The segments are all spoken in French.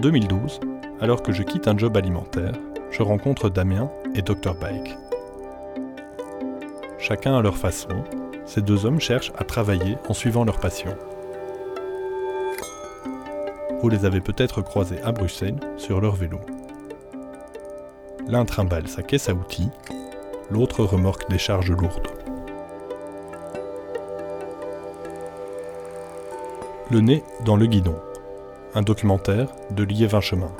2012, alors que je quitte un job alimentaire, je rencontre Damien et Dr Bike. Chacun à leur façon, ces deux hommes cherchent à travailler en suivant leur passion. Vous les avez peut-être croisés à Bruxelles sur leur vélo. L'un trimballe sa caisse à outils, l'autre remorque des charges lourdes. Le nez dans le guidon. Un documentaire de Liévin Chemin.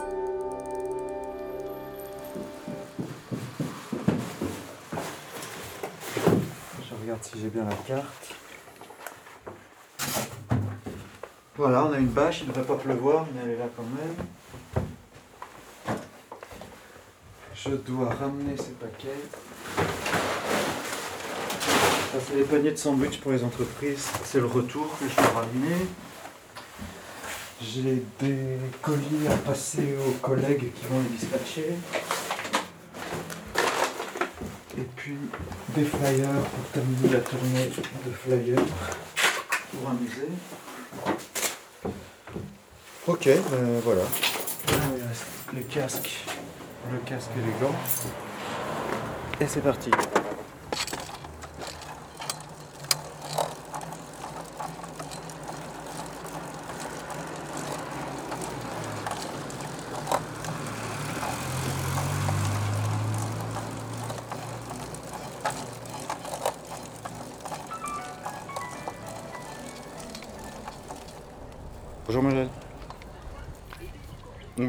Je regarde si j'ai bien la carte. Voilà, on a une bâche, il ne devrait pas pleuvoir, mais elle est là quand même. Je dois ramener ces paquets. Ça, c'est les paniers de sandwich pour les entreprises. C'est le retour que je dois ramener. J'ai des colis à passer aux collègues qui vont les dispatcher. Et puis des flyers pour terminer la tournée de flyers pour un musée. Ok, ben voilà. Là, il reste les casques, le casque et les gants. Et c'est parti.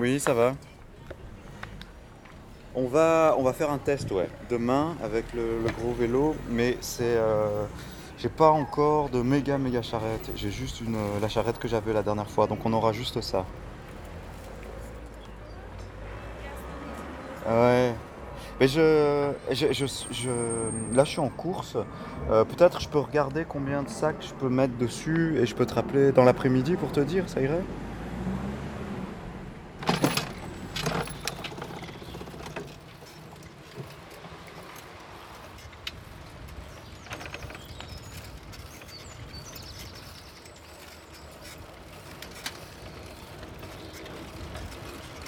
Oui, ça va. On va, on va faire un test, ouais, demain avec le, gros vélo, mais c'est, euh, j'ai pas encore de méga méga charrette. J'ai juste une, euh, la charrette que j'avais la dernière fois, donc on aura juste ça. Ouais. Mais je, je, je, je- là je suis en course. Euh, Peut-être je peux regarder combien de sacs je peux mettre dessus et je peux te rappeler dans l'après-midi pour te dire, ça irait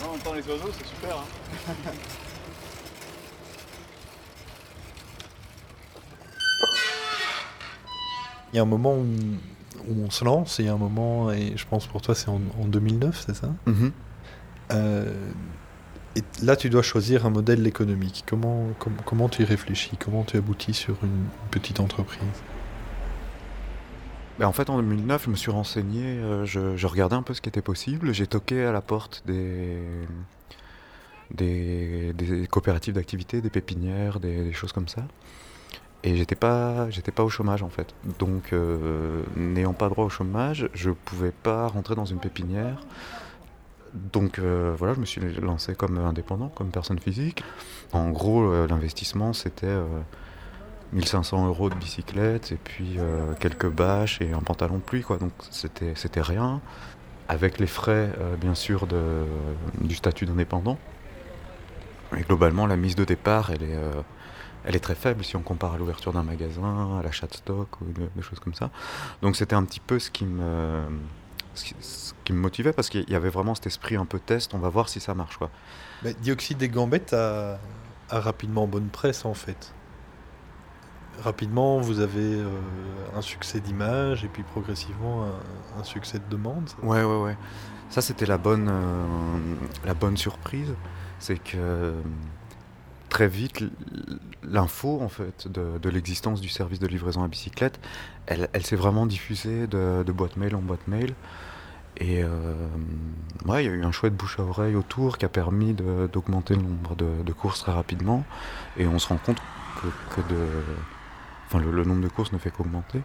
on entend les oiseaux, c'est super. Hein. Il y a un moment où, où on se lance et il y a un moment, et je pense pour toi c'est en, en 2009, c'est ça Euh, Et là tu dois choisir un modèle économique. Comment, com- comment tu y réfléchis? Comment tu aboutis sur une petite entreprise? Ben, en fait, en 2009, je me suis renseigné, euh, je, je regardais un peu ce qui était possible. J'ai toqué à la porte des, des, des coopératives d'activité, des pépinières, des, des choses comme ça. Et j'étais pas, j'étais pas au chômage en fait. Donc, euh, n'ayant pas droit au chômage, je pouvais pas rentrer dans une pépinière. Donc euh, voilà, je me suis lancé comme indépendant, comme personne physique. En gros, euh, l'investissement, c'était euh, 1500 euros de bicyclette et puis quelques bâches et un pantalon de pluie quoi donc c'était c'était rien avec les frais bien sûr de, du statut d'indépendant et globalement la mise de départ elle est elle est très faible si on compare à l'ouverture d'un magasin à l'achat de stock ou de- des choses comme ça donc c'était un petit peu ce qui me ce qui, ce qui me motivait parce qu'il y avait vraiment cet esprit un peu test on va voir si ça marche quoi Mais Dioxyde des Gambettes a, a rapidement bonne presse en fait. Rapidement, vous avez euh, un succès d'image et puis progressivement un, un succès de demande. Ouais, ouais, ouais. Ça, c'était la bonne, euh, la bonne surprise. C'est que euh, très vite, l'info en fait de, l'existence du service de livraison à bicyclette, elle, s'est vraiment diffusée de, boîte mail en boîte mail. Et euh, ouais, il y a eu un chouette bouche à oreille autour qui a permis d'augmenter le nombre de, courses très rapidement. Et on se rend compte que, de, enfin, le nombre de courses ne fait qu'augmenter.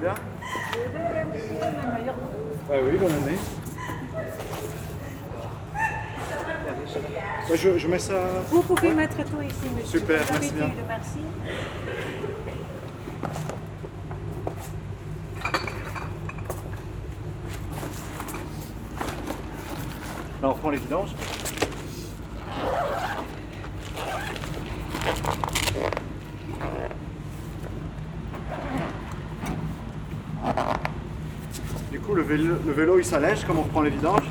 Maïda Ah oui, bonne année. Je, je, mets ça. Vous pouvez ouais. mettre tout ici, monsieur. Super, merci bien. Merci. On reprend les vidanges. Le vélo, il s'allège comme on reprend les vidanges,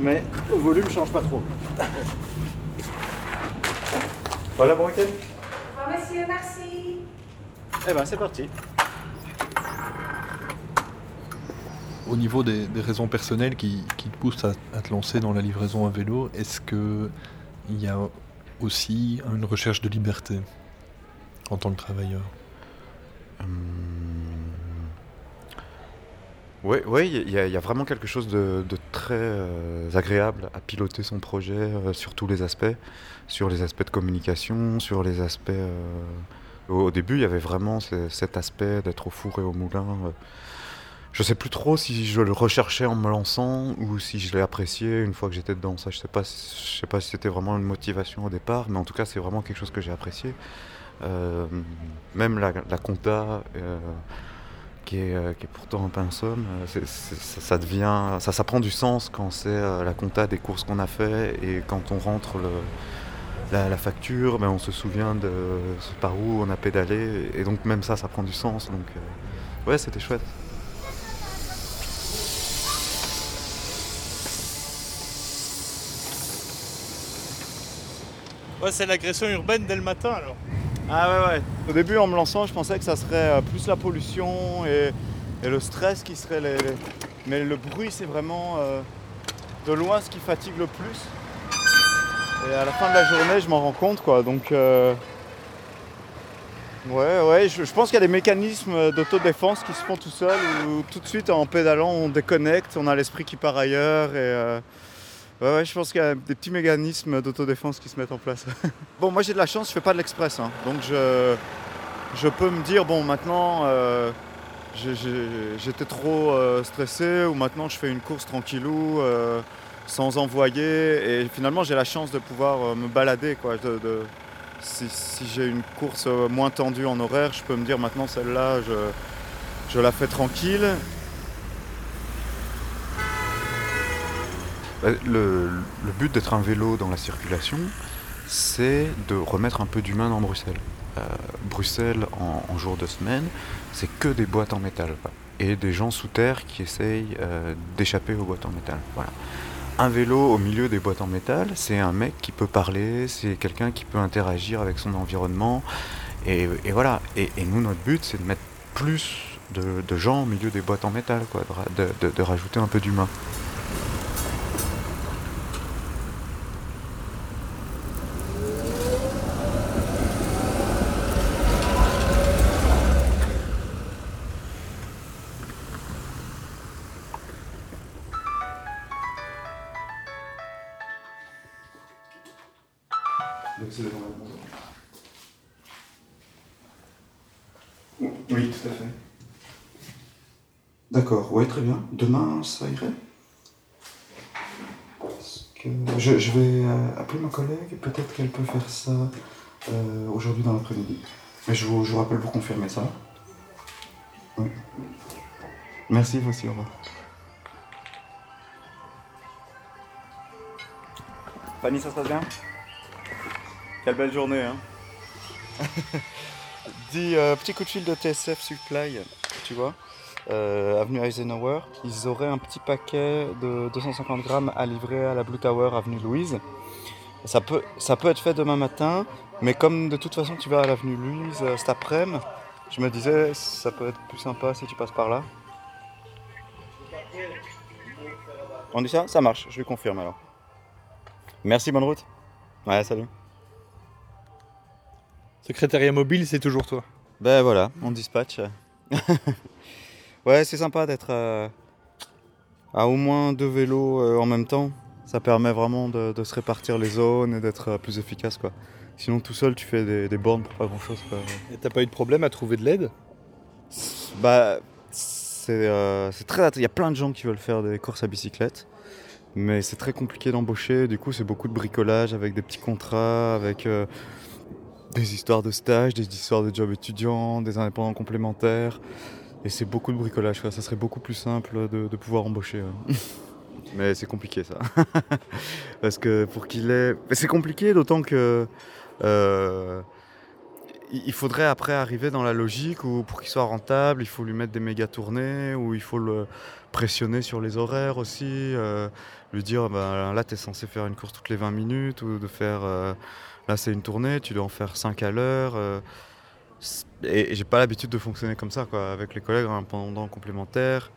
mais le volume change pas trop. Voilà, bon week-end Au revoir, monsieur, merci. Eh ben, c'est parti. Au niveau des, des raisons personnelles qui, qui te poussent à, à te lancer dans la livraison à vélo, est-ce que il y a aussi une recherche de liberté en tant que travailleur? Oui, ouais, il y, a- il y a vraiment quelque chose de, très euh, agréable à piloter son projet euh, sur tous les aspects, sur les aspects de communication, sur les aspects... euh, Au, début, il y avait vraiment ce- cet aspect d'être au four et au moulin. Je sais plus trop si je le recherchais en me lançant ou si je l'ai apprécié une fois que j'étais dedans. Ça, je sais sais pas si c'était vraiment une motivation au départ, mais en tout cas, c'est vraiment quelque chose que j'ai apprécié. Même la, compta, qui, est, euh, qui est pourtant un somme, euh, ça, devient, ça, prend du sens quand c'est euh, la compta des courses qu'on a fait et quand on rentre la, la facture, ben, on se souvient de par où on a pédalé et donc même ça, ça prend du sens. Donc ouais, c'était chouette. Ouais, c'est l'agression urbaine dès le matin alors. Ah ouais, ouais. Au début, en me lançant, je pensais que ça serait euh, plus la pollution et, le stress qui serait les. Mais le bruit, c'est vraiment euh, de loin ce qui fatigue le plus. Et à la fin de la journée, je m'en rends compte, quoi. Donc. euh, Ouais, ouais, je, je pense qu'il y a des mécanismes d'autodéfense qui se font tout seuls où tout de suite en pédalant on déconnecte, on a l'esprit qui part ailleurs et euh, ouais, ouais, je pense qu'il y a des petits mécanismes d'autodéfense qui se mettent en place. Bon, moi j'ai de la chance, je fais pas de l'express, hein. donc je, je peux me dire bon maintenant euh, j'étais trop euh, stressé ou maintenant je fais une course tranquillou euh, sans envoyer et finalement j'ai la chance de pouvoir me balader quoi. si si j'ai une course moins tendue en horaire, je peux me dire maintenant celle-là je, je la fais tranquille. Le, le but d'être un vélo dans la circulation, c'est de remettre un peu d'humain dans Bruxelles. Euh, Bruxelles, en, jour de semaine, c'est que des boîtes en métal. Et des gens sous terre qui essayent euh, d'échapper aux boîtes en métal. Voilà. Un vélo au milieu des boîtes en métal, c'est un mec qui peut parler, c'est quelqu'un qui peut interagir avec son environnement. Et, voilà. Et, nous, notre but, c'est de mettre plus de, gens au milieu des boîtes en métal, quoi, de rajouter un peu d'humain. D'accord, oui, très bien. Demain, ça irait? Parce que je, je vais euh, appeler ma collègue, peut-être qu'elle peut faire ça euh, aujourd'hui dans l'après-midi. Mais je vous, je vous rappelle pour confirmer ça. Oui. Merci, vous aussi, au revoir. Fanny, ça se passe bien? Quelle belle journée, hein? Dis, euh, petit coup de fil de TSF Supply, tu vois, euh, avenue Eisenhower. Ils auraient un petit paquet de 250 grammes à livrer à la Blue Tower, avenue Louise. Ça peut, ça peut être fait demain matin, mais comme de toute façon tu vas à l'avenue Louise euh, cet après-midi, je me disais ça peut être plus sympa si tu passes par là. On dit ça? Ça marche, je lui confirme alors. Merci, bonne route. Ouais, salut. Secrétariat mobile, c'est toujours toi. Ben voilà, on dispatch. ouais, c'est sympa d'être euh, à au moins deux vélos euh, en même temps. Ça permet vraiment de, de se répartir les zones et d'être euh, plus efficace quoi. Sinon tout seul tu fais des, des bornes pour pas grand chose quoi. Et t'as pas eu de problème à trouver de l'aide? Bah c'est euh, très il y a plein de gens qui veulent faire des courses à bicyclette. Mais c'est très compliqué d'embaucher, du coup c'est beaucoup de bricolage avec des petits contrats, avec euh, des histoires de stage, des histoires de job étudiants, des indépendants complémentaires. Et c'est beaucoup de bricolage, ça serait beaucoup plus simple de, pouvoir embaucher. ouais. Mais c'est compliqué ça. Parce que pour qu'il ait. C'est compliqué d'autant que. euh, il faudrait après arriver dans la logique où pour qu'il soit rentable, il faut lui mettre des méga tournées, où il faut le pressionner sur les horaires aussi, euh, lui dire ben, là tu es censé faire une course toutes les 20 minutes, ou de faire euh, là c'est une tournée, tu dois en faire 5 à l'heure. Et et j'ai pas l'habitude de fonctionner comme ça quoi, avec les collègues en pendant complémentaire.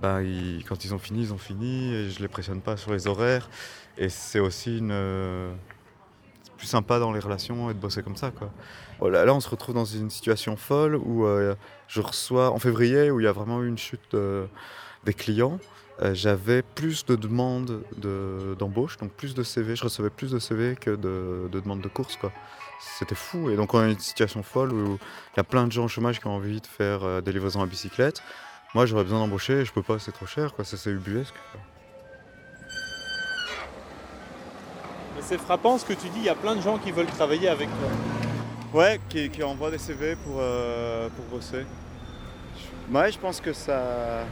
Ben, quand ils ont fini, ils ont fini, et je les pressionne pas sur les horaires. Et c'est aussi une. euh, plus sympa dans les relations et de bosser comme ça. Quoi. Oh là, là, on se retrouve dans une situation folle où euh, je reçois, en février, où il y a vraiment eu une chute euh, des clients, euh, j'avais plus de demandes de- d'embauche, donc plus de CV. Je recevais plus de CV que de, de demandes de course. Quoi. C'était fou. Et donc, on a une situation folle où il y a plein de gens au chômage qui ont envie de faire euh, des livraisons à bicyclette. Moi, j'aurais besoin d'embaucher, je peux pas, c'est trop cher, quoi. Ça, c'est ubuesque. quoi. Mais c'est frappant ce que tu dis, il y a plein de gens qui veulent travailler avec toi. Ouais, qui, qui envoient des CV pour, euh, pour bosser. Ouais, je pense que ça.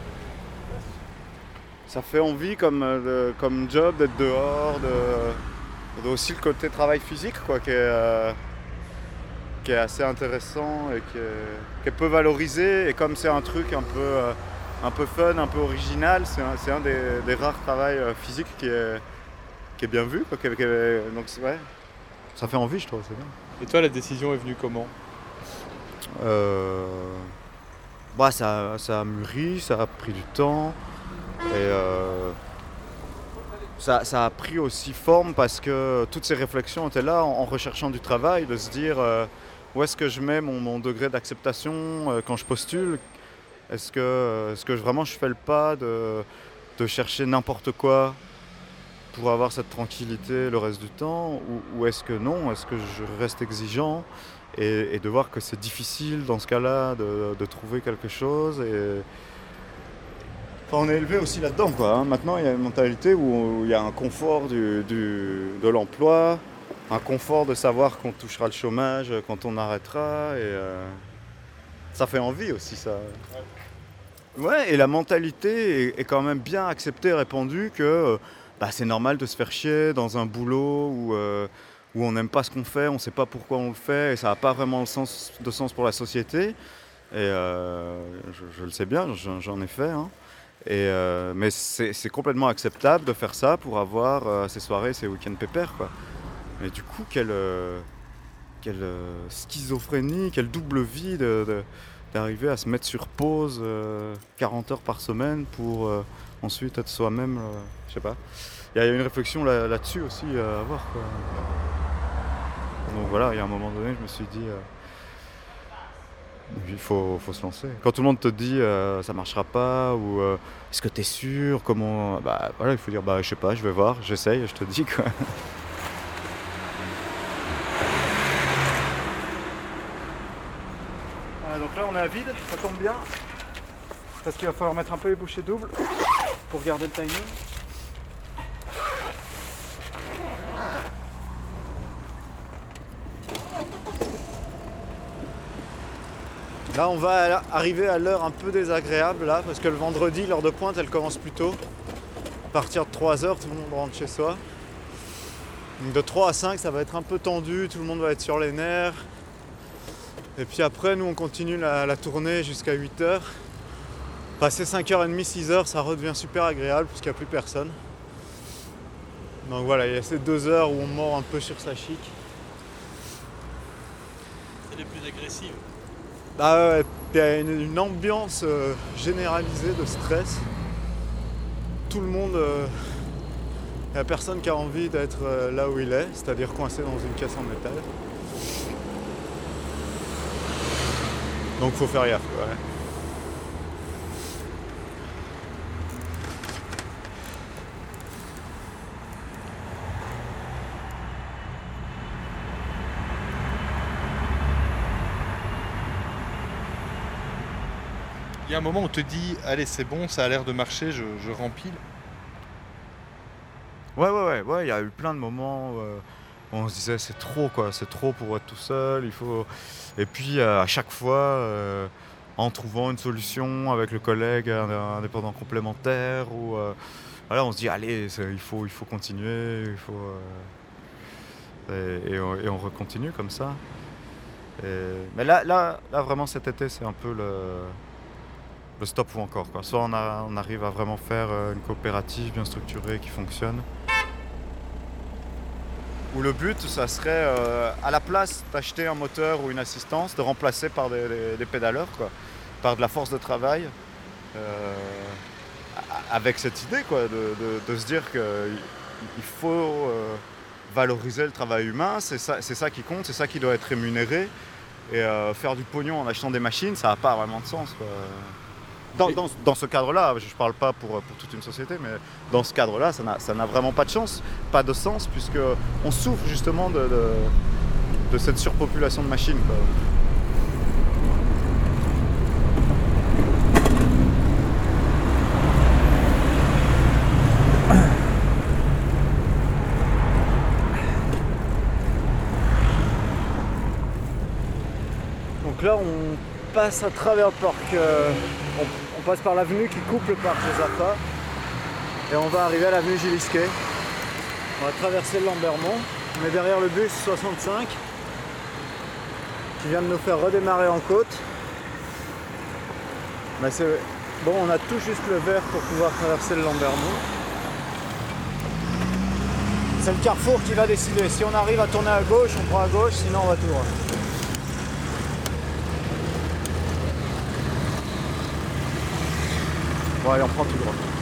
Ça fait envie comme, euh, comme job d'être dehors, de, de aussi le côté travail physique, quoi, qui est, euh, qui est assez intéressant et qui est, qui est peu valorisé. Et comme c'est un truc un peu, euh, un peu fun, un peu original, c'est un, c'est un des, des rares travails physiques qui est, qui est bien vu. Quoi, qui est- qui est- donc, c'est- ouais, ça fait envie, je trouve, c'est bien. Et toi, la décision est venue comment? Euh, bah, ça, ça a mûri, ça a pris du temps. Et euh, ça, a pris aussi forme parce que toutes ces réflexions étaient là en, recherchant du travail, de se dire euh, où est-ce que je mets mon, degré d'acceptation euh, quand je postule? Est-ce que, vraiment je fais le pas de, chercher n'importe quoi pour avoir cette tranquillité le reste du temps? Ou, est-ce que non? Est-ce que je reste exigeant? Et, de voir que c'est difficile dans ce cas-là de, trouver quelque chose. On est élevé aussi là-dedans. Quoi, hein. Maintenant, il y a une mentalité où il y a un confort de l'emploi, un confort de savoir qu'on touchera le chômage quand on arrêtera. Euh, ça fait envie aussi, ça. Ouais, et la mentalité est, quand même bien acceptée répandue que euh, bah, c'est normal de se faire chier dans un boulot où, euh, on n'aime pas ce qu'on fait, on ne sait pas pourquoi on le fait et ça n'a pas vraiment le de sens pour la société. Et euh, je, le sais bien, j'en j'en ai fait. hein. Euh, mais c'est complètement acceptable de faire ça pour avoir euh, ces soirées, ces week-ends pépères. Quoi. Mais du coup, quelle, euh, quelle schizophrénie, quelle double vie d'arriver à se mettre sur pause euh, 40 heures par semaine pour ensuite être soi-même. je sais pas. Il y a une réflexion là- là-dessus aussi à avoir. Donc voilà, il y a un moment donné, je me suis dit, il faut, faut se lancer. Quand tout le monde te dit euh, ça marchera pas ou euh, est-ce que tu es sûr Comment Bah voilà, il faut dire bah je sais pas, je vais voir, j'essaye, je te dis quoi. donc là on est à vide, ça tombe bien. Parce qu'il va falloir mettre un peu les bouchées doubles pour garder le timing. Là, on va arriver à l'heure un peu désagréable là, parce que le vendredi, l'heure de pointe, elle commence plus tôt. À partir de 3h, tout le monde rentre chez soi. Donc de 3 à 5, ça va être un peu tendu, tout le monde va être sur les nerfs. Et puis après, nous, on continue la, tournée jusqu'à 8h. Passer 5h30, 6h, ça redevient super agréable puisqu'il n'y a plus personne. Donc voilà, il y a ces deux heures où on mord un peu sur sa chic. C'est les plus agressives. Bah y a une, une ambiance euh, généralisée de stress. Tout le monde, il n'y a personne qui a envie d'être euh, là où il est, c'est-à-dire coincé dans une caisse en métal. Donc faut faire gaffe. ouais. Un moment où on te dit Allez, c'est bon, ça a l'air de marcher, je, rempile. Ouais, ouais, ouais, il y a eu plein de moments où, euh, où on se disait c'est trop, quoi, c'est trop pour être tout seul, il faut. Et puis euh, à chaque fois, euh, en trouvant une solution avec le collègue indépendant complémentaire ou voilà, on se dit allez, il faut, il faut continuer, il faut et, on, et, on, recontinue comme ça. mais là, là, là, vraiment cet été, c'est un peu le, le stop ou encore. Quoi. Soit on, arrive à vraiment faire une coopérative bien structurée qui fonctionne, où le but, ça serait euh, à la place d'acheter un moteur ou une assistance, de remplacer par des, pédaleurs, quoi, par de la force de travail, euh, avec cette idée quoi, de, se dire qu'il faut euh, valoriser le travail humain, c'est ça, ça, qui compte, c'est ça qui doit être rémunéré. Et faire du pognon en achetant des machines, ça n'a pas vraiment de sens. Quoi. Dans, ce cadre-là, je ne parle pas pour, toute une société, mais dans ce cadre-là, ça n'a vraiment pas de chance, pas de sens, puisqu'on souffre justement de, de, cette surpopulation de machines. Donc là, on passe à travers le parc. Euh, on, passe par l'avenue qui coupe le parc Josaphat. Et on va arriver à l'avenue Gilisquet. On va traverser le Lambermont. On est derrière le bus 65 qui vient de nous faire redémarrer en côte. Mais c'est bon, on a tout juste le vert pour pouvoir traverser le Lambermont. C'est le carrefour qui va décider. Si on arrive à tourner à gauche, on prend à gauche, sinon on va tout droit. Bon allez on prend tout droit.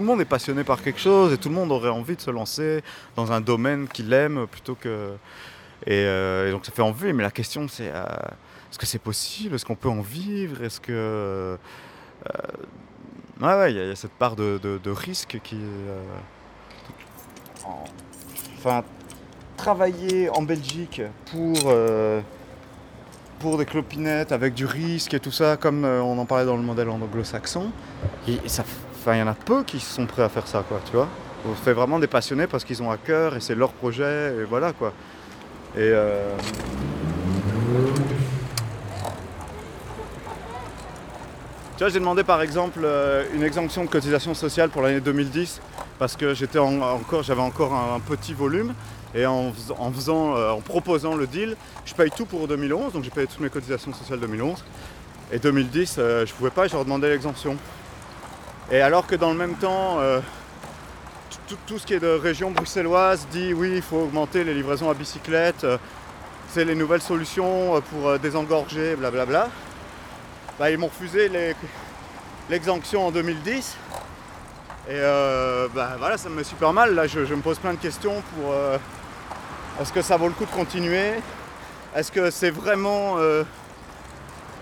Tout le monde est passionné par quelque chose et tout le monde aurait envie de se lancer dans un domaine qu'il aime plutôt que. Et, euh, donc ça fait envie, mais la question c'est euh, est-ce que c'est possible? Est-ce qu'on peut en vivre? Est-ce que. Euh, ouais, il y, a cette part de, risque qui. enfin, travailler en Belgique pour pour des clopinettes avec du risque et tout ça, comme on en parlait dans le modèle anglo-saxon, et ça, Enfin, il y en a peu qui sont prêts à faire ça, quoi, tu vois. On fait vraiment des passionnés parce qu'ils ont à cœur et c'est leur projet, et voilà, quoi. Euh, tu vois, j'ai demandé par exemple euh, une exemption de cotisation sociale pour l'année 2010 parce que encore, j'avais encore un, petit volume et en, faisant, euh, en proposant le deal, je paye tout pour 2011, donc j'ai payé toutes mes cotisations sociales 2011. Et 2010, je pouvais pas, je leur demandais l'exemption. Et alors que dans le même temps, euh, tout, ce qui est de région bruxelloise dit oui, il faut augmenter les livraisons à bicyclette, euh, c'est les nouvelles solutions euh, pour désengorger, blablabla. Bah, ils m'ont refusé l'exemption en 2010. Et bah, voilà, ça me met super mal. Là, je, me pose plein de questions pour est-ce que ça vaut le coup de continuer? Est-ce que c'est vraiment.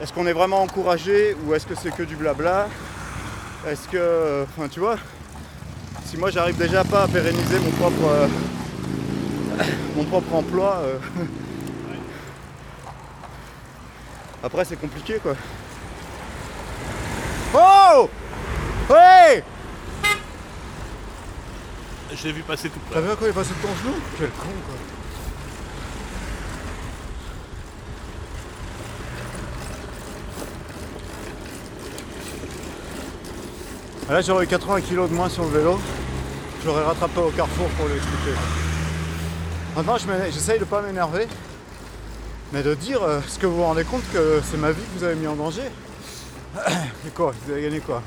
est-ce qu'on est vraiment encouragé ou est-ce que c'est que du blabla? Est-ce que, enfin tu vois, si moi j'arrive déjà pas à pérenniser mon propre, euh, mon propre emploi, euh, après c'est compliqué quoi. Oh Ouais Je l'ai vu passer tout près. T'as vu à quoi il est passé de ton genou? Quel con quoi. Là j'aurais eu 80 kg de moins sur le vélo. J'aurais rattrapé au carrefour pour lui expliquer. Maintenant j'essaye de pas m'énerver. Mais de dire, euh, est-ce que vous vous rendez compte que c'est ma vie que vous avez mis en danger? Et quoi? Vous avez gagné quoi?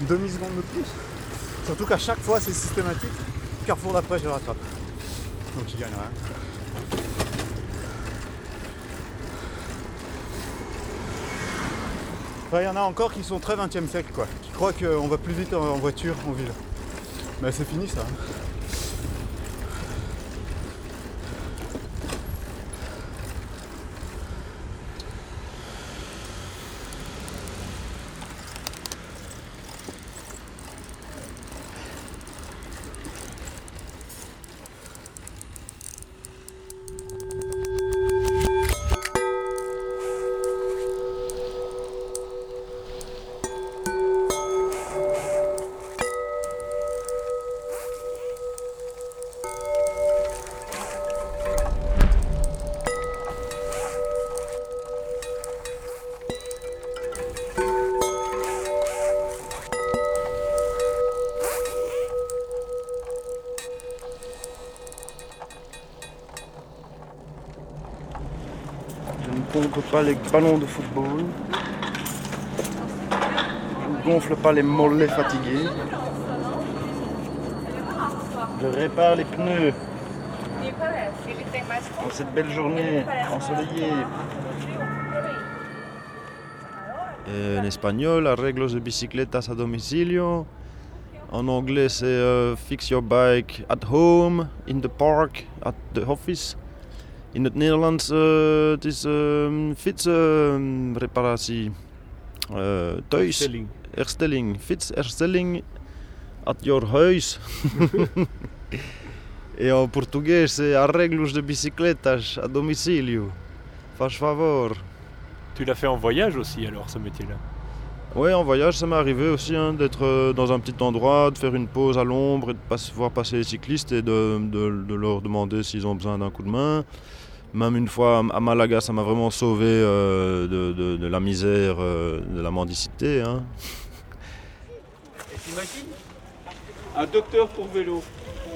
Demi-seconde de plus? Surtout qu'à chaque fois, c'est systématique. Carrefour d'après, je le rattrape. Donc il gagne rien. Il y en a encore qui sont très 20 e siècle, quoi. Croient qu'on va plus vite en voiture en ville. Mais c'est fini ça. Pas les ballons de football. Je ne gonfle pas les mollets fatigués. Je répare les pneus en cette belle journée ensoleillée. En espagnol, arreglos de bicicletas a domicilio. En anglais, c'est euh, fix your bike at home, in the park, at the office. In het Nederlands uh, het is um, fietsreparatie. Uh, thuis. Stelling. Herstelling. Fietsherstelling at your huis. Et en portugais, c'est arreglos de bicicletas a domicilio. Faz favor. Tu l'as fait en voyage aussi alors ce métier-là? Ouais, en voyage, ça m'est arrivé aussi hein, d'être euh, dans un petit endroit, de faire une pause à l'ombre et de pas- voir passer les cyclistes et de, de- de leur demander s'ils ont besoin d'un coup de main. Même une fois à Malaga, ça m'a vraiment sauvé euh, de, de- de la misère, euh, de la mendicité. hein. Et t'imagines? Un docteur pour vélo.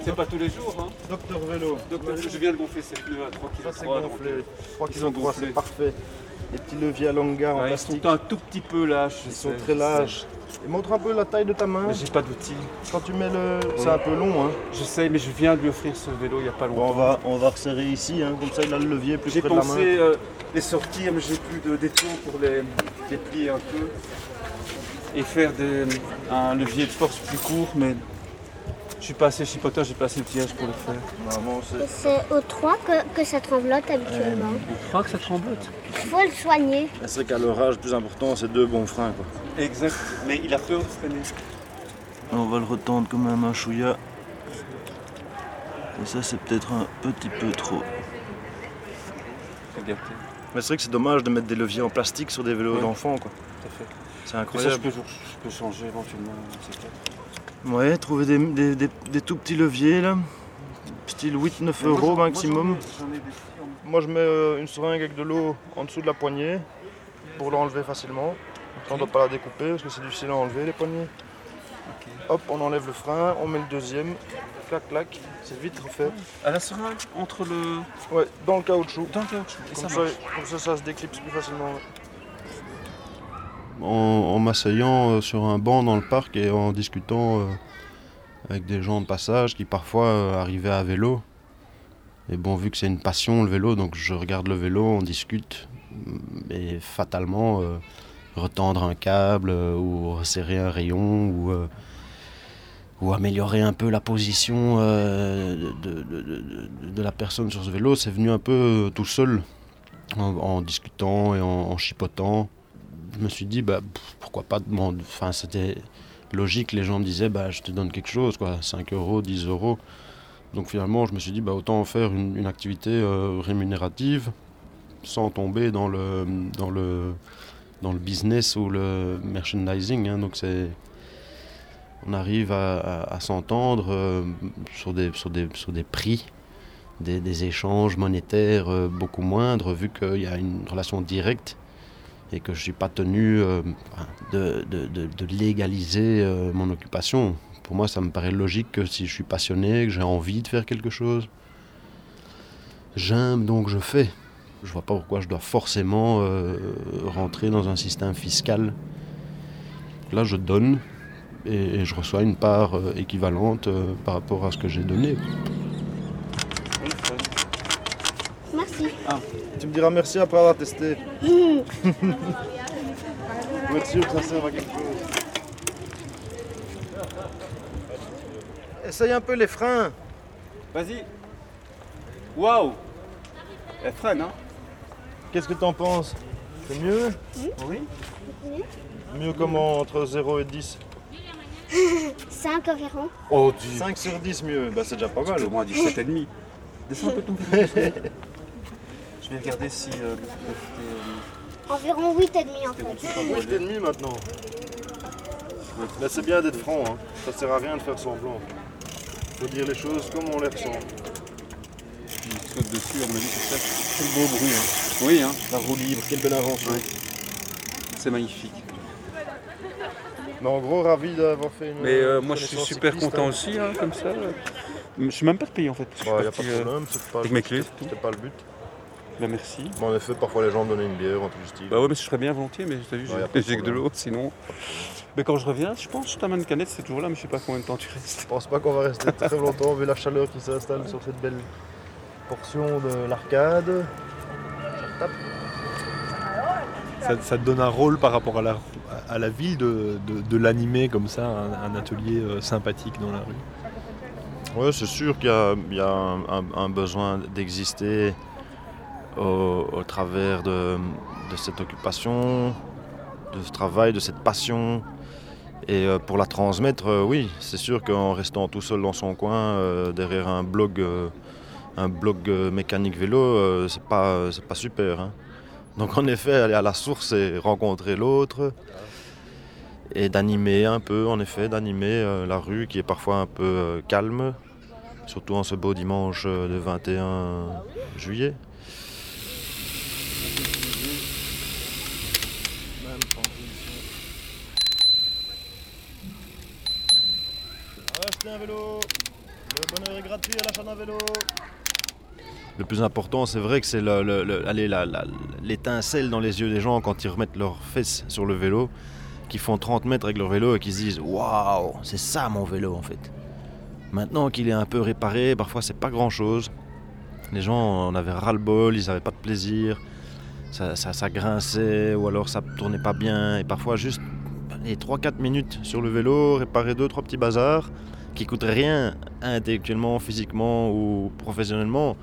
C'est pas tous les jours, hein Docteur vélo. Docteur, je viens de gonfler ces pneus à 3 Ça c'est kg. gonflé. 3 Ils kg sont 3 gonflés. c'est parfait. Les petits leviers à longueur en ils plastique. sont un tout petit peu lâches. Ils sont très lâches. Et montre un peu la taille de ta main. j'ai pas d'outils. Quand tu mets le. C'est un peu long hein. Je sais, mais je viens de lui offrir ce vélo il y a pas Bon, longtemps. on va, on va resserrer ici, hein. comme ça il a le levier plus J'ai près de la main. pensé euh, les sortir, mais j'ai plus de détour pour les, les plier un peu. Et faire des- un levier de force plus court, mais je suis pas assez chipoteur, j'ai pas assez de tirage pour le faire. C'est- Et c'est au 3 que, que ça tremblote habituellement. Je crois que ça tremblote. Il faut le soigner. C'est vrai qu'à l'orage, le plus important, c'est deux bons freins. Quoi. Exact, mais il a peur de freiner. On va le retendre comme un chouïa. Et ça, c'est peut-être un petit peu trop. Mais c'est vrai que c'est dommage de mettre des leviers en plastique sur des vélos Ouais. d'enfants. quoi. Tout à fait. C'est Mais ça, je incroyable. peux, je peux changer éventuellement. c'est clair. Ouais, trouver des, des- des- des tout petits leviers là. Style 8-9 Mais moi, euros moi, maximum. en- Moi, je mets euh, une seringue avec de l'eau en dessous de la poignée pour l'enlever facilement. On ne doit pas la découper parce que c'est difficile à enlever les poignées. Hop, on enlève le frein, on met le deuxième. Clac, clac, c'est vite refait. À la seringue, entre le. Ouais, dans le caoutchouc. Dans le caoutchouc. Et Comme ça comme ça, ça se déclipse plus facilement. En, m'asseyant euh, sur un banc dans le parc et en discutant euh, avec des gens de passage qui parfois euh, arrivaient à vélo. Et bon, vu que c'est une passion le vélo, donc je regarde le vélo, on discute. Et fatalement, retendre un câble ou resserrer un rayon ou, ou améliorer un peu la position de, la personne sur ce vélo, c'est venu un peu tout seul en, discutant et en chipotant je me suis dit, bah, pourquoi pas demander. Enfin, c'était logique, les gens me disaient, bah, je te donne quelque chose, quoi, 5 euros, 10 euros. Donc finalement, je me suis dit, bah, autant faire une, activité euh, rémunérative sans tomber dans le, dans le, dans le business ou le merchandising. hein. donc c'est. On arrive à, s'entendre euh, sur, des, sur, des, prix, des, des échanges monétaires euh, beaucoup moindres, vu qu'il y a une relation directe et que je ne suis pas tenu euh, de, légaliser euh, mon occupation. Pour moi, ça me paraît logique que si je suis passionné, que j'ai envie de faire quelque chose, j'aime donc je fais. Je vois pas pourquoi je dois forcément euh, rentrer dans un système fiscal. Là, je donne et, je reçois une part équivalente par rapport à ce que j'ai donné. Merci. Ah, tu me diras merci après avoir testé. merci, ça sert à quelque chose. Essaye un peu les freins. Vas-y. Waouh Elle freine, hein Qu'est-ce que t'en penses? C'est mieux? Oui. Mieux comment entre 0 et 10 5 environ. Oh, tu 5 sur 10 mieux, bah c'est déjà pas mal. au moins 17,5. Descends un peu ton. Je vais regarder si. euh, c'était, Environ 8 et demi en euh, fait. c'était bon, Oui, t'es demi maintenant. Mais c'est bien d'être franc, hein. ça sert à rien de faire semblant. Faut dire les choses comme on les ressent. Il saute dessus, à mon avis, c'est ça. Quel beau bruit. Hein. Oui, hein. La roue libre, quelle belle invention. C'est magnifique. Mais en gros, ravi d'avoir fait une. Mais euh, moi, je suis super cycliste, content hein. aussi, hein, comme ça. Je suis même pas de payer en fait. Ouais, y a pas de euh, problème, c'est pas, pas le but. Bah, merci. En effet, parfois les gens me donnaient une bière, un truc du style. Bah ouais, mais je serais bien volontiers, mais t'as vu, j'ai que de l'eau, sinon. Mais quand je reviens, je pense, je t'amène une canette, c'est toujours là, mais je sais pas combien de temps tu restes. Je pense pas qu'on va rester très longtemps vu la chaleur qui s'installe sur cette belle portion de l'arcade. Ça, ça te donne un rôle par rapport à la, à la ville de, de- de l'animer comme ça, un, un atelier euh, sympathique dans la rue. Oui, c'est sûr qu'il y a, il y a un, un- un besoin d'exister au, travers de, cette occupation, de ce travail, de cette passion. Et euh, pour la transmettre, euh, oui, c'est sûr qu'en restant tout seul dans son coin, euh, derrière un blog, un blog mécanique vélo, c'est pas, pas super. hein. Donc en effet, aller à la source et rencontrer l'autre, et d'animer un peu, en effet, d'animer la rue qui est parfois un peu calme, surtout en ce beau dimanche euh, de 21 juillet. Achetez un vélo Le plus important, c'est vrai que c'est l'étincelle dans les yeux des gens quand ils remettent leurs fesses sur le vélo, qui font 30 mètres avec leur vélo et qui se disent Waouh, c'est ça mon vélo en fait. Maintenant qu'il est un peu réparé, parfois c'est pas grand chose. Les gens en avaient ras-le-bol, ils n'avaient pas de plaisir, ça, ça- ça grinçait ou alors ça tournait pas bien. Et parfois juste les 3-4 minutes sur le vélo, réparer 2-3 petits bazars qui coûtent rien intellectuellement, physiquement ou professionnellement.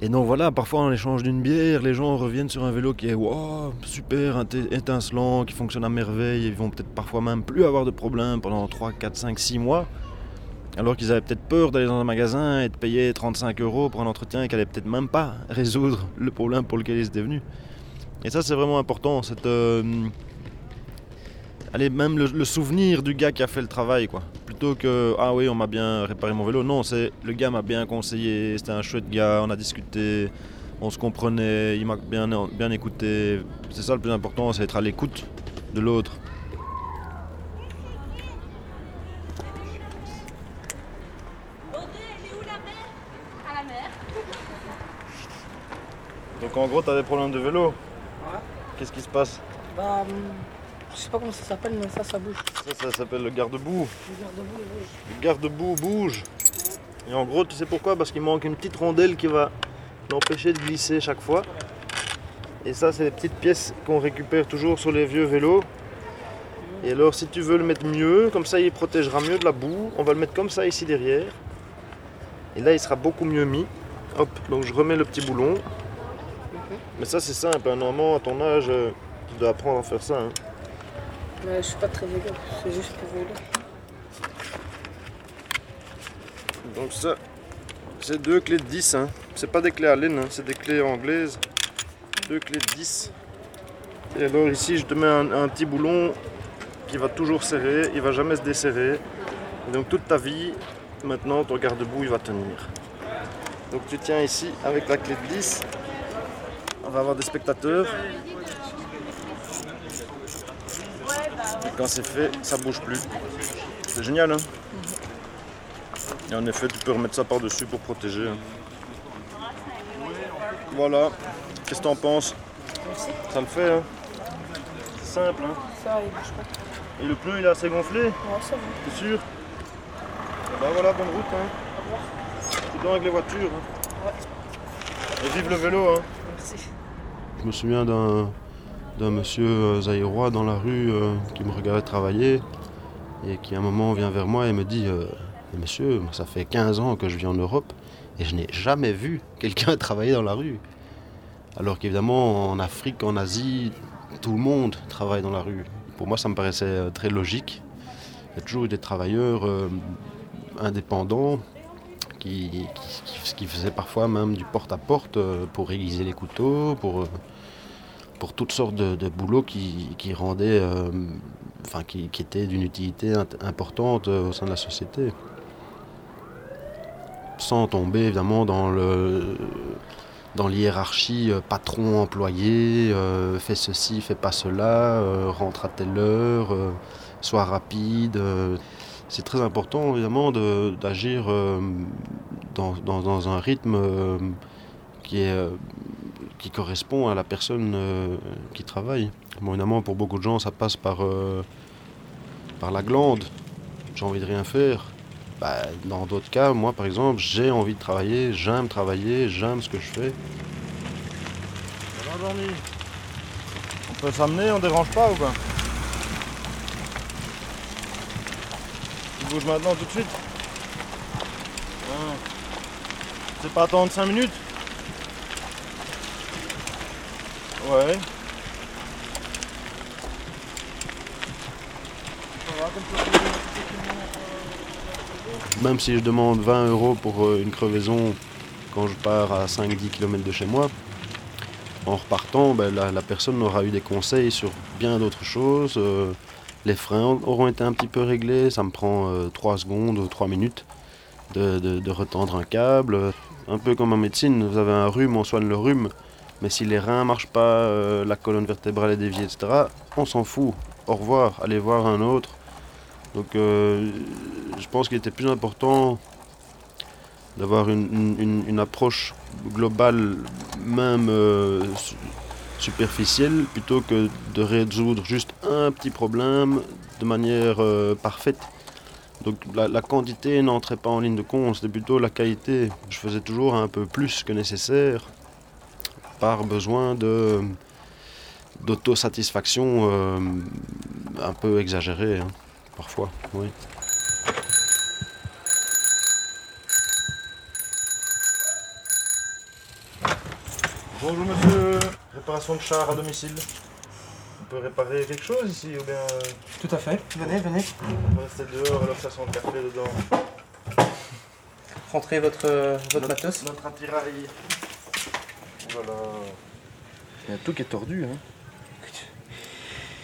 Et donc voilà, parfois en échange d'une bière, les gens reviennent sur un vélo qui est super étincelant, qui fonctionne à merveille, ils vont peut-être parfois même plus avoir de problème pendant 3, 4, 5, 6 mois. Alors qu'ils avaient peut-être peur d'aller dans un magasin et de payer 35 euros pour un entretien qui allait peut-être même pas résoudre le problème pour lequel ils étaient venus. Et ça c'est vraiment important, cette, euh, allez, même le, le souvenir du gars qui a fait le travail quoi. Plutôt que ah oui on m'a bien réparé mon vélo, non c'est le gars m'a bien conseillé, c'était un chouette gars, on a discuté, on se comprenait, il m'a bien, bien écouté. C'est ça le plus important, c'est être à l'écoute de l'autre. Donc en gros, t'as des problèmes de vélo? Qu'est-ce qui se passe? Bah, hum, je sais pas comment ça s'appelle, mais ça, ça bouge. Ça, ça s'appelle le garde-boue. Je garde debout, oui. Le garde-boue bouge. Et en gros, tu sais pourquoi? Parce qu'il manque une petite rondelle qui va l'empêcher de glisser chaque fois. Et ça, c'est les petites pièces qu'on récupère toujours sur les vieux vélos. Et alors, si tu veux le mettre mieux, comme ça, il protégera mieux de la boue. On va le mettre comme ça ici derrière. Et là, il sera beaucoup mieux mis. Hop, donc je remets le petit boulon. Mais ça, c'est simple. hein. Normalement, à ton âge, euh, tu dois apprendre à faire ça. hein. Mais je suis pas très vélo, c'est juste pour vélo. Donc ça, c'est deux clés de 10. Hein. C'est pas des clés à laine, hein, c'est des clés anglaises. Deux clés de 10. Et alors ici, je te mets un, petit boulon qui va toujours serrer, il va jamais se desserrer. Donc toute ta vie, maintenant, ton garde-boue, il va tenir. Donc tu tiens ici avec la clé de 10. On va avoir des spectateurs. Et quand c'est fait, ça bouge plus. C'est génial, hein et en effet, tu peux remettre ça par-dessus pour protéger. hein. Voilà. Qu'est-ce que t'en penses? Ça le fait, hein C'est simple, hein Ça, il bouge pas. Et le pneu il est assez gonflé? Ouais, ça va. T'es sûr? Eh ben voilà, bonne route. Hein. Prudent avec les voitures. Hein. Et vive le vélo. Hein. Merci. Je me souviens d'un d'un monsieur euh, zaïrois dans la rue euh, qui me regardait travailler et qui à un moment vient vers moi et me dit euh, Monsieur, ça fait 15 ans que je vis en Europe et je n'ai jamais vu quelqu'un travailler dans la rue. Alors qu'évidemment, en Afrique, en Asie, tout le monde travaille dans la rue. Pour moi, ça me paraissait très logique. Il y a toujours eu des travailleurs indépendants qui, qui- faisaient parfois même du porte-à-porte euh, pour aiguiser les couteaux, pour, pour toutes sortes de, boulots qui, rendaient, euh, enfin, qui, qui étaient d'une utilité importante euh, au sein de la société. Sans tomber évidemment dans le dans l'hiérarchie euh, patron-employé, euh, fais ceci, fais pas cela, rentre à telle heure, sois rapide. c'est très important évidemment de- d'agir dans, dans- un rythme qui, est, qui correspond à la personne euh, qui travaille. Bon, évidemment, pour beaucoup de gens, ça passe par, euh, par la glande. J'ai envie de rien faire. Bah, dans d'autres cas, moi par exemple, j'ai envie de travailler, j'aime travailler, j'aime ce que je fais. Ça va, On peut s'amener, on dérange pas ou quoi Tu bouges maintenant tout de suite? Ah. C'est pas attendre 5 minutes? Ouais. Même si je demande 20 euros pour euh, une crevaison quand je pars à 5-10 km de chez moi, en repartant, ben, la, personne aura eu des conseils sur bien d'autres choses. euh, les freins auront été un petit peu réglés, ça me prend 3 secondes ou 3 minutes de, de- de retendre un câble. Un peu comme en médecine, vous avez un rhume, on soigne le rhume, mais si les reins marchent pas, euh, la colonne vertébrale est déviée, etc., on s'en fout. Au revoir, allez voir un autre. Donc euh, je pense qu'il était plus important d'avoir une, approche globale, même euh, su- superficielle, plutôt que de résoudre juste un petit problème de manière parfaite. Donc la quantité n'entrait pas en ligne de compte, c'était plutôt la qualité. Je faisais toujours un peu plus que nécessaire par besoin de d'autosatisfaction euh, un peu exagérée, hein, parfois, oui. Bonjour monsieur, réparation de char à domicile. On peut réparer quelque chose ici ou bien euh, Tout à fait. Venez, venez. on peut rester dehors alors que ça sent le café dedans Rentrez votre, votre matos. Notre attirail. Voilà. Il y a tout qui est tordu. Hein.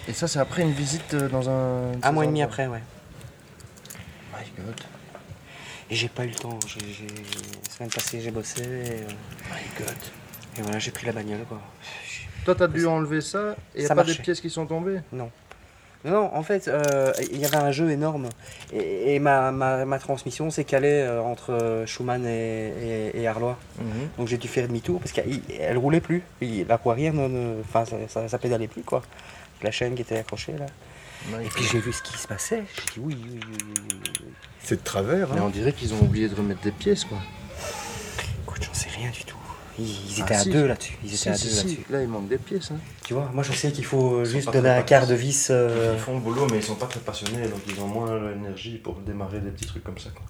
Et ça c'est après une visite euh, dans un... Un mois et demi après, ouais. My god. Et j'ai pas eu le temps. J'ai, j'ai- La semaine passée, j'ai bossé. Et, euh, My god. et voilà, j'ai pris la bagnole, quoi. Toi t'as dû enlever ça et y a Ça pas des pièces qui sont tombées? Non. Non, en fait, euh, il y avait un jeu énorme. Et, et ma, ma, ma transmission s'est calée euh, entre Schumann et, et, et Arlois. Donc j'ai dû faire demi-tour parce qu'elle elle roulait plus. Il- La roue arrière, ne- ne- enfin, ça, ça, ça pédalait plus, quoi. La chaîne qui était accrochée, là. Et puis j'ai vu ce qui se passait. J'ai dit oui, oui, oui, oui, oui, oui. C'est de travers. Mais on dirait qu'ils ont oublié de remettre des pièces quoi. Écoute, j'en sais rien du tout. Ils, Ah, étaient si. à deux là-dessus. Ils étaient Si, à si, deux si. là-dessus. Là il manque des pièces. Hein. Tu vois, moi je sais qu'il faut Ils juste donner un quart de vis. euh, Ils font le boulot, mais ils sont pas très passionnés, donc ils ont moins l'énergie pour démarrer des petits trucs comme ça. quoi.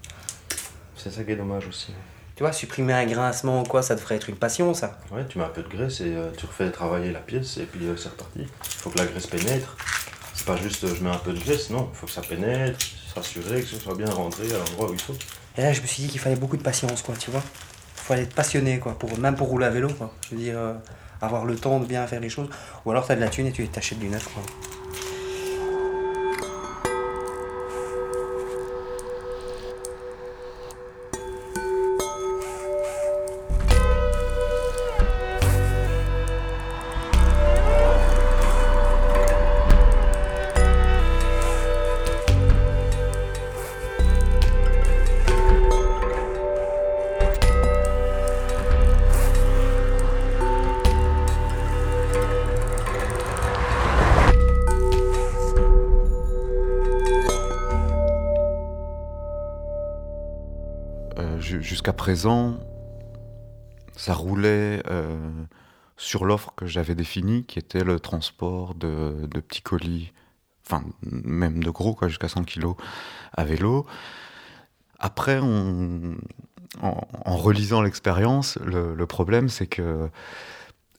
C'est ça qui est dommage aussi. Tu vois, supprimer un grincement ou quoi, ça devrait être une passion, ça. Ouais, tu mets un peu de graisse et euh, tu refais travailler la pièce et puis euh, c'est reparti. Il faut que la graisse pénètre. C'est pas juste euh, je mets un peu de graisse, non. Il faut que ça pénètre, s'assurer que ce soit bien rentré à l'endroit où il faut. Et là, je me suis dit qu'il fallait beaucoup de patience, quoi, tu vois. Il fallait être passionné, quoi, pour, même pour rouler à vélo, quoi. Je veux dire, euh, avoir le temps de bien faire les choses. Ou alors, t'as de la thune et tu t'achètes du neuf, quoi. Présent, ça roulait euh, sur l'offre que j'avais définie, qui était le transport de, petits colis, enfin même de gros, quoi, jusqu'à 100 kg à vélo. Après, en, relisant l'expérience, le, problème, c'est que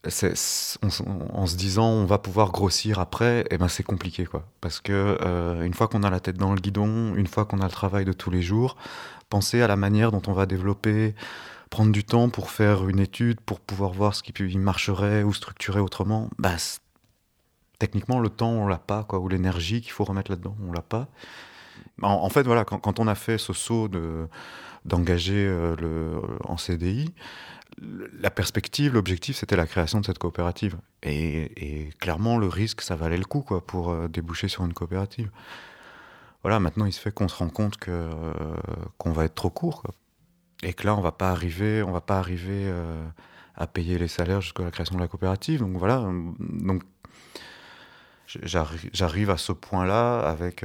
en, se disant on va pouvoir grossir après, et eh ben c'est compliqué quoi. Parce que euh, une fois qu'on a la tête dans le guidon, une fois qu'on a le travail de tous les jours, penser à la manière dont on va développer, prendre du temps pour faire une étude, pour pouvoir voir ce qui marcherait ou structurer autrement, bah, techniquement le temps on l'a pas quoi, ou l'énergie qu'il faut remettre là-dedans on l'a pas. En, fait voilà, quand, on a fait ce saut de d'engager euh, en CDI, la perspective, l'objectif, c'était la création de cette coopérative. Et, clairement, le risque, ça valait le coup quoi, pour euh, déboucher sur une coopérative. Voilà, maintenant, il se fait qu'on se rend compte que euh, qu'on va être trop court, et que là, on va pas arriver, on va pas arriver euh, à payer les salaires jusqu'à la création de la coopérative. Donc voilà, donc j'arrive à ce point-là avec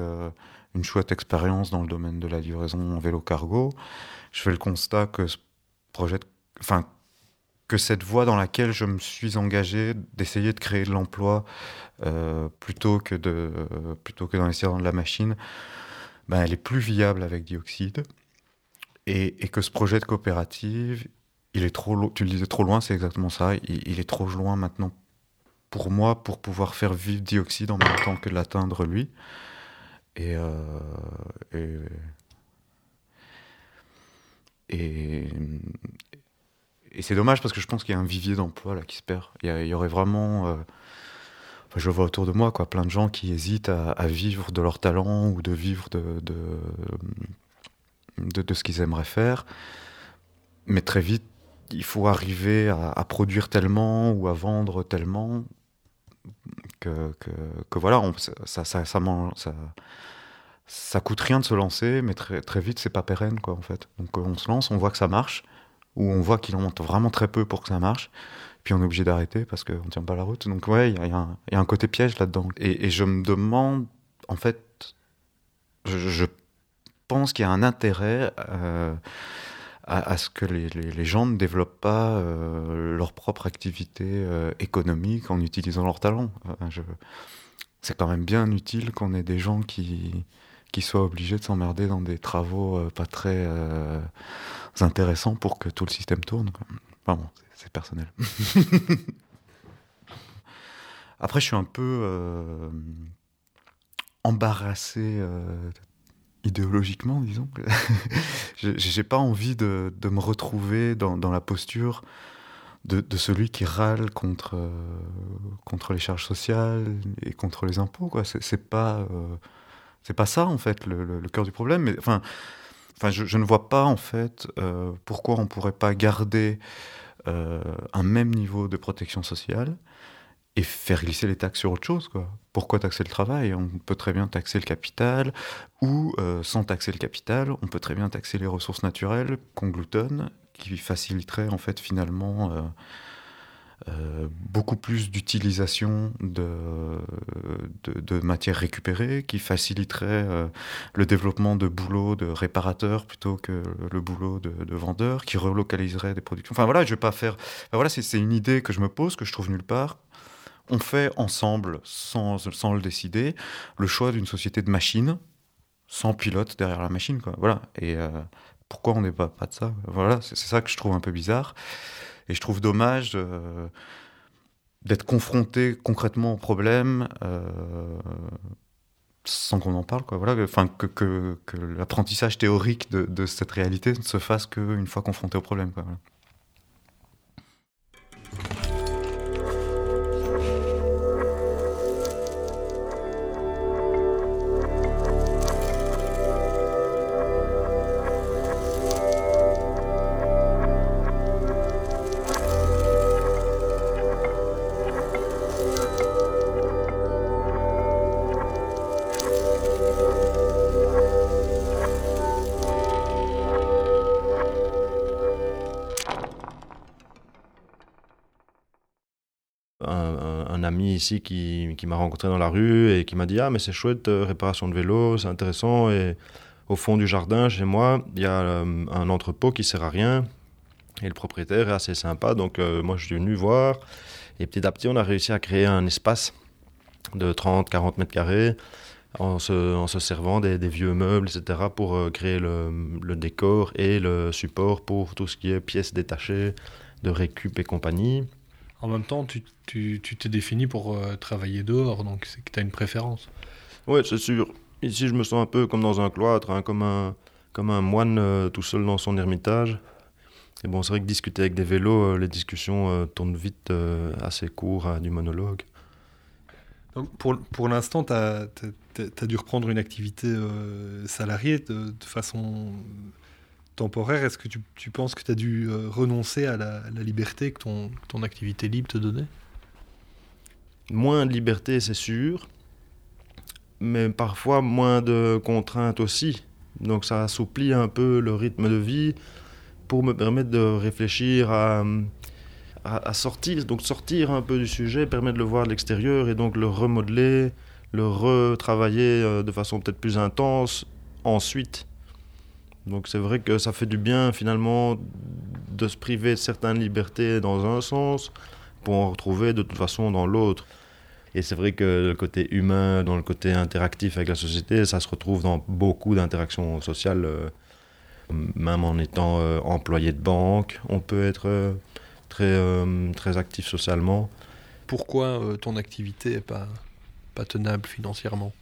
une chouette expérience dans le domaine de la livraison en vélo cargo. Je fais le constat que ce projet, enfin que cette voie dans laquelle je me suis engagé, d'essayer de créer de l'emploi euh, plutôt que de plutôt que d'investir dans de la machine, ben, elle est plus viable avec dioxyde. Et, que ce projet de coopérative, il est trop, tu le disais trop loin, c'est exactement ça. Il, est trop loin maintenant pour moi pour pouvoir faire vivre dioxyde en même temps que l'atteindre lui. Et, euh, et, et c'est dommage parce que je pense qu'il y a un vivier d'emploi là qui se perd. Il y, aurait vraiment. Euh, je vois autour de moi quoi, plein de gens qui hésitent à, vivre de leur talent ou de vivre de, de, ce qu'ils aimeraient faire. Mais très vite, il faut arriver à, produire tellement ou à vendre tellement que, que, voilà, ça, ça, ça, ça, ça, coûte rien de se lancer, mais très, très vite, c'est pas pérenne quoi en fait. Donc on se lance, on voit que ça marche où on voit qu'il en monte vraiment très peu pour que ça marche. Puis on est obligé d'arrêter parce qu'on ne tient pas la route. Donc ouais, il y, a un côté piège là-dedans. Et, je me demande, en fait, je, pense qu'il y a un intérêt euh, à, ce que les, gens ne développent pas euh, leur propre activité euh, économique en utilisant leur talent. c'est quand même bien utile qu'on ait des gens qui, qui soient obligés de s'emmerder dans des travaux pas très intéressant pour que tout le système tourne. Enfin bon, c'est personnel. Après, je suis un peu euh, embarrassé euh, idéologiquement, disons. J'ai pas envie de, me retrouver dans, la posture de, celui qui râle contre, euh, contre les charges sociales et contre les impôts. C'est pas, c'est pas ça, en fait, le, cœur du problème. Mais enfin Enfin, je, ne vois pas en fait euh, pourquoi on pourrait pas garder euh, un même niveau de protection sociale et faire glisser les taxes sur autre chose. Quoi. Pourquoi taxer le travail? On peut très bien taxer le capital, ou euh, sans taxer le capital, on peut très bien taxer les ressources naturelles qu'on gloutonne, qui faciliterait en fait finalement euh, beaucoup plus d'utilisation de, matières récupérées qui faciliterait euh, le développement de boulot de réparateurs plutôt que le boulot de, de vendeurs, qui relocaliserait des productions. Enfin voilà, je vais pas faire. voilà, c'est une idée que je me pose, que je trouve nulle part. On fait ensemble, sans, le décider, le choix d'une société de machines, sans pilote derrière la machine. Voilà. Et euh, pourquoi on n'est pas, pas de ça? Voilà, c'est ça que je trouve un peu bizarre. Et je trouve dommage euh, d'être confronté concrètement au problème euh, sans qu'on en parle. Quoi. Voilà, que, l'apprentissage théorique de, cette réalité ne se fasse qu'une fois confronté au problème. Quoi. Qui, m'a rencontré dans la rue et qui m'a dit Ah, mais c'est chouette, euh, réparation de vélo, c'est intéressant. Et au fond du jardin, chez moi, il y a euh, un entrepôt qui sert à rien. Et le propriétaire est assez sympa, donc euh, moi je suis venu voir. Et petit à petit, on a réussi à créer un espace de 30-40 mètres carrés en se, servant des, vieux meubles, etc., pour créer le, décor et le support pour tout ce qui est pièces détachées, de récup et compagnie. En même temps, tu t'es tu, défini pour euh, travailler dehors, donc c'est que tu as une préférence. Oui, c'est sûr. Ici, je me sens un peu comme dans un cloître, hein, comme, un, comme un moine euh, tout seul dans son ermitage. Et bon, c'est vrai que discuter avec des vélos, euh, les discussions euh, tournent vite euh, assez court à du monologue. Donc pour, pour l'instant, tu as, as, dû reprendre une activité euh, salariée de, de, façon temporaire. Est-ce que tu, tu, penses que tu as dû euh, renoncer à la, la, liberté que ton, ton activité libre te donnait? Moins de liberté, c'est sûr mais parfois moins de contraintes aussi. Donc ça assouplit un peu le rythme de vie pour me permettre de réfléchir à, à, à sortir, donc sortir un peu du sujet, permettre de le voir de l'extérieur et donc le remodeler, le retravailler euh, de façon peut-être plus intense ensuite. Donc c'est vrai que ça fait du bien finalement de se priver de certaines libertés dans un sens pour en retrouver de toute façon dans l'autre. Et c'est vrai que le côté humain, dans le côté interactif avec la société, ça se retrouve dans beaucoup d'interactions sociales. Euh, même en étant euh, employé de banque, on peut être euh, très, très actif socialement. Pourquoi ton activité n'est pas tenable financièrement?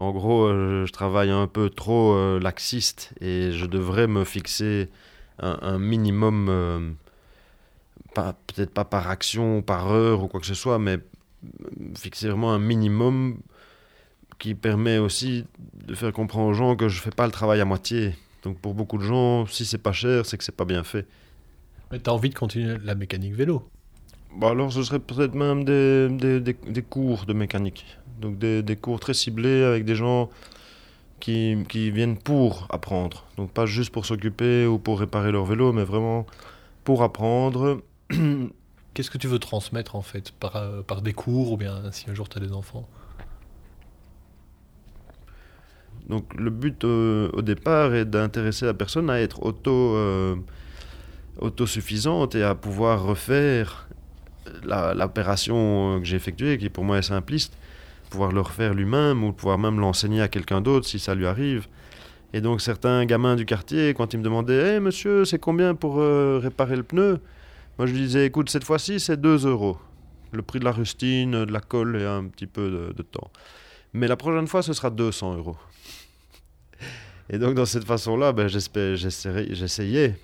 En gros, euh, je travaille un peu trop euh, laxiste et je devrais me fixer un, un minimum peut-être pas par action, par heure ou quoi que ce soit, mais fixer vraiment un minimum qui permet aussi de faire comprendre aux gens que je ne fais pas le travail à moitié. Donc pour beaucoup de gens, si c'est pas cher, c'est que c'est pas bien fait. Mais tu as envie de continuer la mécanique vélo? Bah Alors ce serait peut-être même des, des, des, des, cours de mécanique. Donc des, des cours très ciblés avec des gens qui, qui viennent pour apprendre. Donc pas juste pour s'occuper ou pour réparer leur vélo, mais vraiment pour apprendre. Qu'est-ce que tu veux transmettre en fait par, euh, par des cours ou bien si un jour tu as des enfants? Donc le but euh, au départ est d'intéresser la personne à être auto, euh, autosuffisante et à pouvoir refaire l'opération la, que j'ai effectuée, qui pour moi est simpliste, pouvoir le refaire lui-même ou pouvoir même l'enseigner à quelqu'un d'autre si ça lui arrive. Et donc certains gamins du quartier, quand ils me demandaient hey, « monsieur, c'est combien pour euh, réparer le pneu ?» Moi, je disais, écoute, cette fois-ci, c'est 2 euros. Le prix de la rustine, de la colle et un petit peu de, de, temps. Mais la prochaine fois, ce sera 200 euros. Et donc, dans cette façon-là, ben, j'essayais.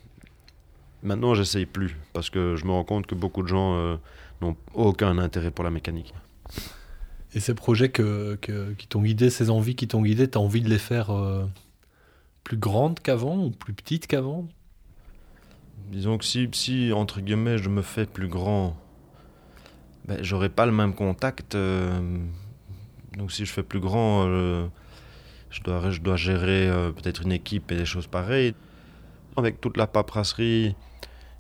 Maintenant, j'essaye plus. Parce que je me rends compte que beaucoup de gens euh, n'ont aucun intérêt pour la mécanique. Et ces projets qui t'ont guidé, ces envies qui t'ont guidé, tu as envie de les faire euh, plus grandes qu'avant ou plus petites qu'avant? Disons que si, entre guillemets, je me fais plus grand, ben, j'aurai pas le même contact. Euh, donc si je fais plus grand, euh, je, dois, gérer peut-être une équipe et des choses pareilles. Avec toute la paperasserie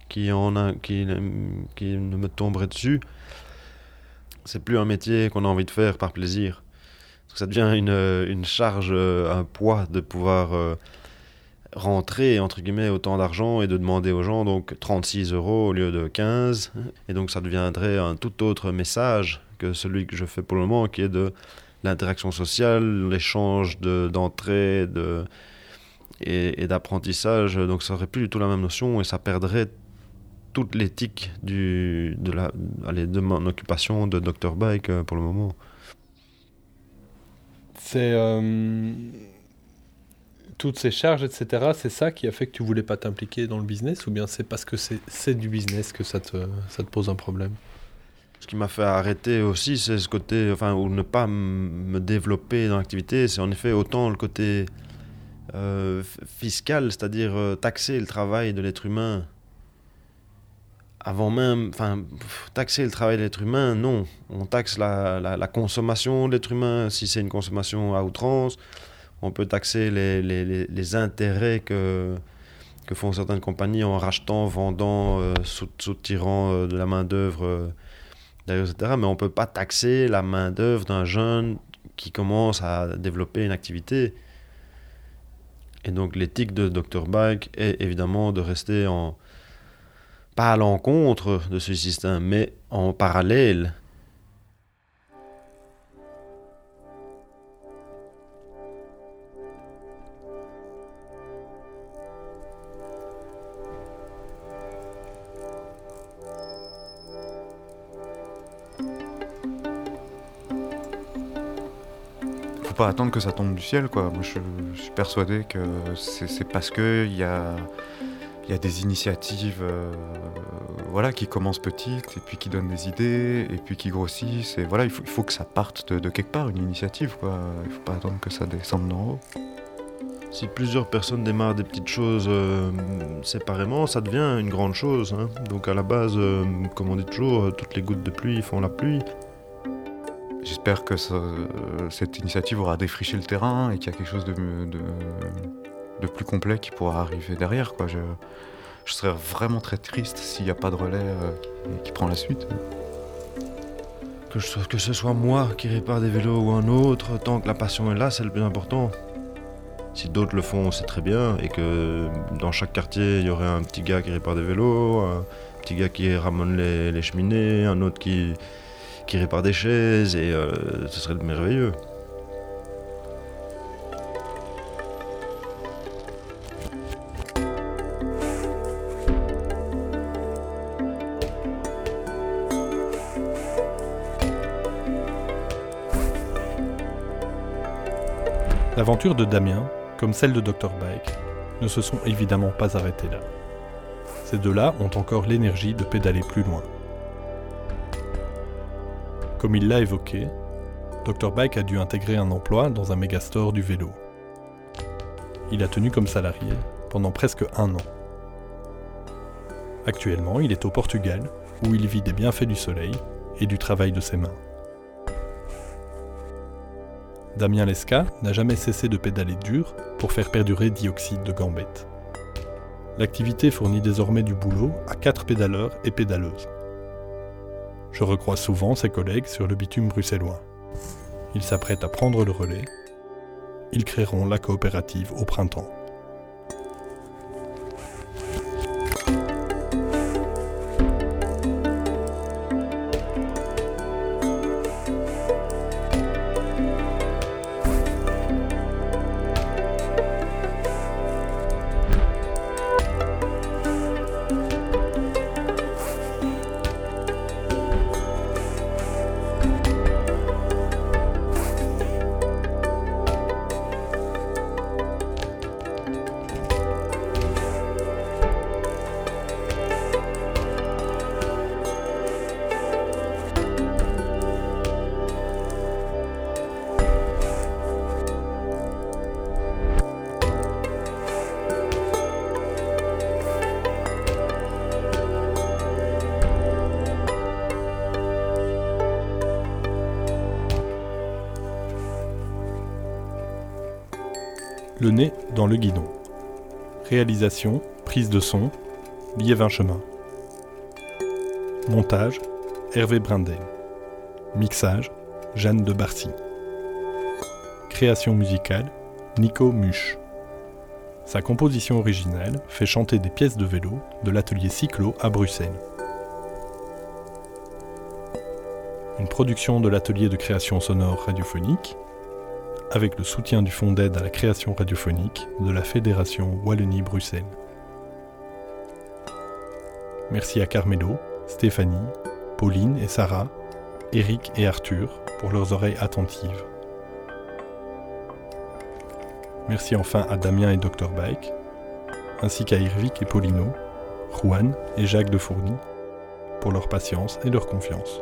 qui, en qui me tomberait dessus, c'est plus un métier qu'on a envie de faire par plaisir. Ça devient une, une charge, un poids de pouvoir rentrer entre guillemets autant d'argent et de demander aux gens donc 36 euros au lieu de 15 et donc ça deviendrait un tout autre message que celui que je fais pour le moment qui est de l'interaction sociale l'échange d'entrée de, de et, et d'apprentissage donc ça aurait plus du tout la même notion et ça perdrait toute l'éthique du de la allez, de mon occupation de Dr bike pour le moment c'est euh toutes ces charges, etc., c'est ça qui a fait que tu voulais pas t'impliquer dans le business ou bien c'est parce que c'est du business que ça te, ça te pose un problème? Ce qui m'a fait arrêter aussi, c'est ce côté, enfin, ou ne pas me développer dans l'activité, c'est en effet autant le côté euh, fiscal, c'est-à-dire euh, taxer le travail de l'être humain avant même, enfin, taxer le travail de l'être humain, non. On taxe la, la, consommation de l'être humain si c'est une consommation à outrance on peut taxer les, les, les, les intérêts que, que font certaines compagnies en rachetant, vendant, euh, soutirant euh, de la main-d'œuvre, euh, etc. Mais on ne peut pas taxer la main-d'œuvre d'un jeune qui commence à développer une activité. Et donc l'éthique de Dr Bike est évidemment de rester en pas à l'encontre de ce système, mais en parallèle. Faut pas attendre que ça tombe du ciel, quoi. Moi, je, je suis persuadé que c'est parce que il y a, il y a des initiatives, euh, voilà, qui commencent petites et puis qui donnent des idées et puis qui grossissent. Et voilà, il faut, il faut que ça parte de, de quelque part, une initiative, quoi. Il faut pas attendre que ça descende d'en haut. Si plusieurs personnes démarrent des petites choses euh, séparément, ça devient une grande chose. hein. Donc à la base, euh, comme on dit toujours, toutes les gouttes de pluie font la pluie. J'espère que ça- cette initiative aura défriché le terrain et qu'il y a quelque chose de, de, de plus complet qui pourra arriver derrière. Quoi. Je, serais vraiment très triste s'il n'y a pas de relais euh, qui, prend la suite. Que, ce soit moi qui répare des vélos ou un autre, tant que la passion est là, c'est le plus important. Si d'autres le font, c'est très bien, et que dans chaque quartier, il y aurait un petit gars qui répare des vélos, un petit gars qui ramène les, les cheminées, un autre qui, qui répare des chaises, et euh, ce serait merveilleux. L'aventure de Damien, comme celle de Dr Bike, ne se sont évidemment pas arrêtées là. Ces deux-là ont encore l'énergie de pédaler plus loin. Comme il l'a évoqué, Dr Bike a dû intégrer un emploi dans un mégastore du vélo. Il a tenu comme salarié pendant presque un an. Actuellement, il est au Portugal, où il vit des bienfaits du soleil et du travail de ses mains. Damien Lesca n'a jamais cessé de pédaler dur pour faire perdurer dioxyde de gambette. L'activité fournit désormais du boulot à quatre pédaleurs et pédaleuses. Je recroise souvent ses collègues sur le bitume bruxellois. Ils s'apprêtent à prendre le relais. Ils créeront la coopérative au printemps. Le guidon. Réalisation, prise de son, Liévin Chemin. Montage, Hervé Brindel. Mixage, Jeanne de Barcy. Création musicale, Nico Muche. Sa composition originale fait chanter des pièces de vélo de l'atelier Cyclo à Bruxelles. Une production de l'atelier de création sonore radiophonique avec le soutien du Fonds d'aide à la création radiophonique de la Fédération Wallonie-Bruxelles. Merci à Carmelo, Stéphanie, Pauline et Sarah, Eric et Arthur pour leurs oreilles attentives. Merci enfin à Damien et Dr Bike, ainsi qu'à Irvik et Paulino, Juan et Jacques de Fourny pour leur patience et leur confiance.